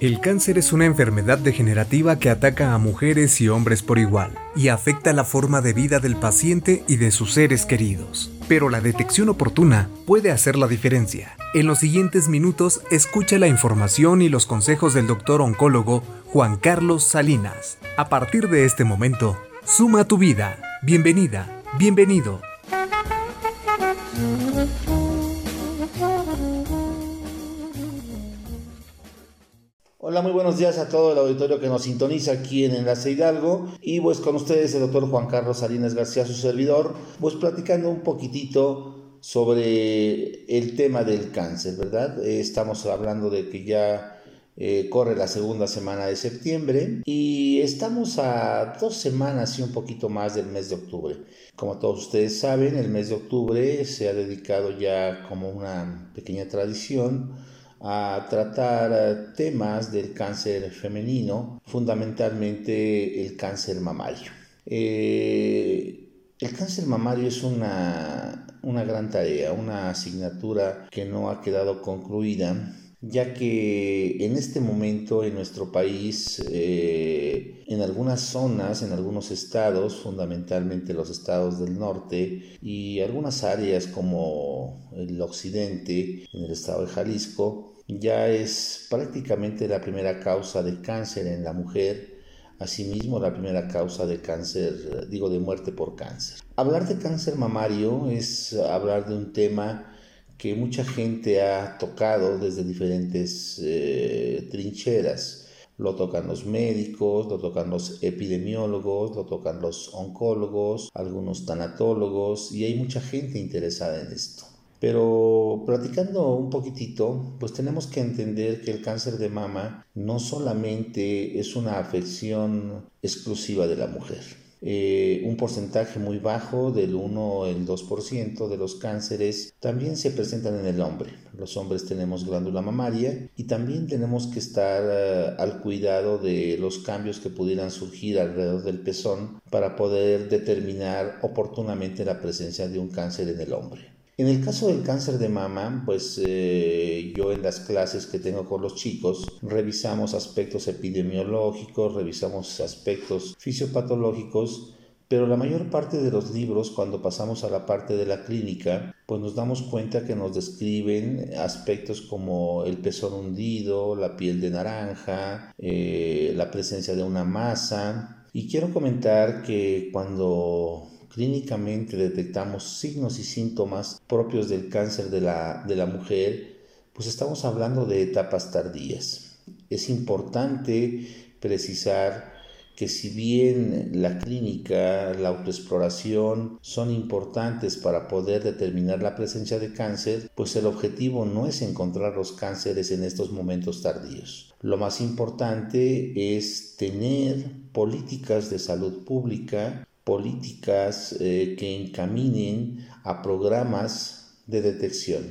El cáncer es una enfermedad degenerativa que ataca a mujeres y hombres por igual y afecta la forma de vida del paciente y de sus seres queridos. Pero la detección oportuna puede hacer la diferencia. En los siguientes minutos escucha la información y los consejos del doctor oncólogo Juan Carlos Salinas. A partir de este momento, suma tu vida. Bienvenida, bienvenido. Hola, muy buenos días a todo el auditorio que nos sintoniza aquí en Enlace Hidalgo y pues con ustedes el doctor Juan Carlos Salinas García, su servidor, pues platicando un poquitito sobre el tema del cáncer, ¿verdad? Eh, estamos hablando de que ya eh, corre la segunda semana de septiembre y estamos a dos semanas y un poquito más del mes de octubre. Como todos ustedes saben, el mes de octubre se ha dedicado ya como una pequeña tradición a tratar eh, temas del cáncer femenino, fundamentalmente el cáncer mamario. Eh, el cáncer mamario es una, una gran tarea, una asignatura que no ha quedado concluida ya que en este momento en nuestro país, eh, en algunas zonas, en algunos estados, fundamentalmente los estados del norte y algunas áreas como el occidente, en el estado de Jalisco, ya es prácticamente la primera causa de cáncer en la mujer, asimismo la primera causa de cáncer, digo, de muerte por cáncer. Hablar de cáncer mamario es hablar de un tema que mucha gente ha tocado desde diferentes eh, trincheras. Lo tocan los médicos, lo tocan los epidemiólogos, lo tocan los oncólogos, algunos tanatólogos y hay mucha gente interesada en esto. Pero platicando un poquitito, pues tenemos que entender que el cáncer de mama no solamente es una afección exclusiva de la mujer. Eh, un porcentaje muy bajo del 1 el 2% de los cánceres también se presentan en el hombre. Los hombres tenemos glándula mamaria y también tenemos que estar eh, al cuidado de los cambios que pudieran surgir alrededor del pezón para poder determinar oportunamente la presencia de un cáncer en el hombre. En el caso del cáncer de mama, pues eh, yo en las clases que tengo con los chicos revisamos aspectos epidemiológicos, revisamos aspectos fisiopatológicos, pero la mayor parte de los libros cuando pasamos a la parte de la clínica, pues nos damos cuenta que nos describen aspectos como el pezón hundido, la piel de naranja, eh, la presencia de una masa. Y quiero comentar que cuando clínicamente detectamos signos y síntomas propios del cáncer de la, de la mujer, pues estamos hablando de etapas tardías. Es importante precisar que si bien la clínica, la autoexploración son importantes para poder determinar la presencia de cáncer, pues el objetivo no es encontrar los cánceres en estos momentos tardíos. Lo más importante es tener políticas de salud pública políticas eh, que encaminen a programas de detección.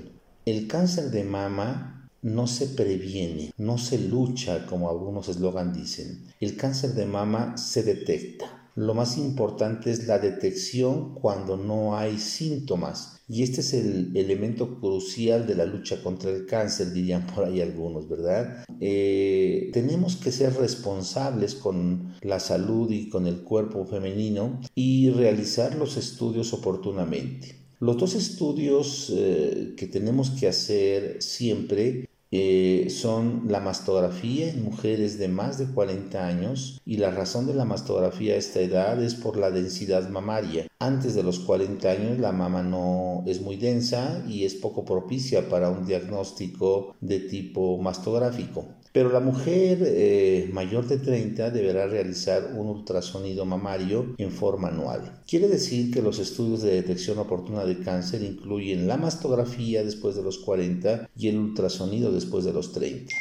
El cáncer de mama no se previene, no se lucha como algunos eslogan dicen. El cáncer de mama se detecta. Lo más importante es la detección cuando no hay síntomas. Y este es el elemento crucial de la lucha contra el cáncer, dirían por ahí algunos, ¿verdad? Eh, tenemos que ser responsables con la salud y con el cuerpo femenino y realizar los estudios oportunamente. Los dos estudios eh, que tenemos que hacer siempre eh, son la mastografía en mujeres de más de 40 años y la razón de la mastografía a esta edad es por la densidad mamaria. Antes de los 40 años la mama no es muy densa y es poco propicia para un diagnóstico de tipo mastográfico. Pero la mujer eh, mayor de 30 deberá realizar un ultrasonido mamario en forma anual. Quiere decir que los estudios de detección oportuna de cáncer incluyen la mastografía después de los 40 y el ultrasonido después de los 30.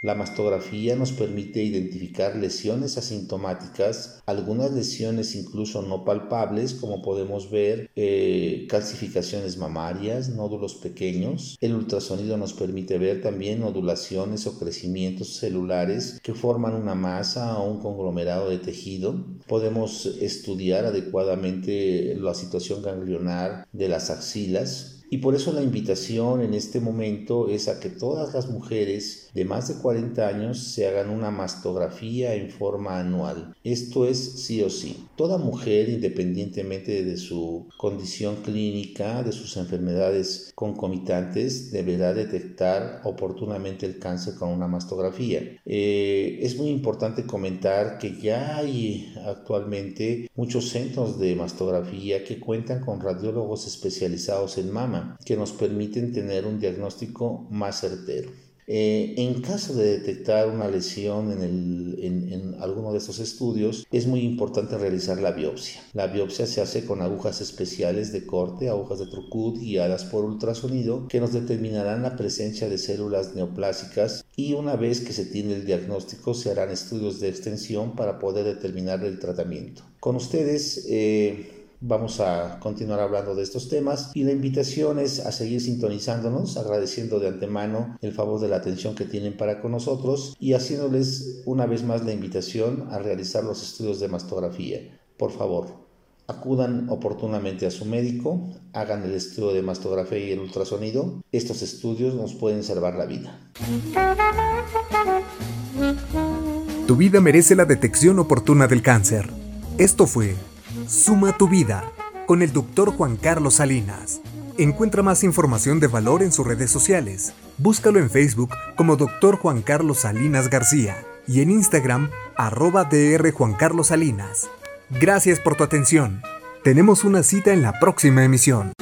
La mastografía nos permite identificar lesiones asintomáticas, algunas lesiones incluso no palpables, como podemos ver eh, calcificaciones mamarias, nódulos pequeños. El ultrasonido nos permite ver también nodulaciones o crecimientos celulares que forman una masa o un conglomerado de tejido. Podemos estudiar adecuadamente la situación ganglionar de las axilas Y por eso la invitación en este momento es a que todas las mujeres de más de 40 años se hagan una mastografía en forma anual. Esto es sí o sí. Toda mujer, independientemente de su condición clínica, de sus enfermedades concomitantes, deberá detectar oportunamente el cáncer con una mastografía. Eh, es muy importante comentar que ya hay actualmente muchos centros de mastografía que cuentan con radiólogos especializados en mama que nos permiten tener un diagnóstico más certero. Eh, en caso de detectar una lesión en, alguno de estos estudios, es muy importante realizar la biopsia. La biopsia se hace con agujas especiales de corte, agujas de Trucut guiadas por ultrasonido, que nos determinarán la presencia de células neoplásicas y una vez que se tiene el diagnóstico se harán estudios de extensión para poder determinar el tratamiento. Con ustedes, eh, Vamos a continuar hablando de estos temas y la invitación es a seguir sintonizándonos, agradeciendo de antemano el favor de la atención que tienen para con nosotros y haciéndoles una vez más la invitación a realizar los estudios de mastografía. Por favor, acudan oportunamente a su médico, hagan el estudio de mastografía y el ultrasonido. Estos estudios nos pueden salvar la vida. Tu vida merece la detección oportuna del cáncer. Esto fue Suma tu vida con el doctor Juan Carlos Salinas. Encuentra más información de valor en sus redes sociales. Búscalo en Facebook como Dr. Juan Carlos Salinas García y en Instagram arroba DR Juan Carlos Salinas. Gracias por tu atención. Tenemos una cita en la próxima emisión.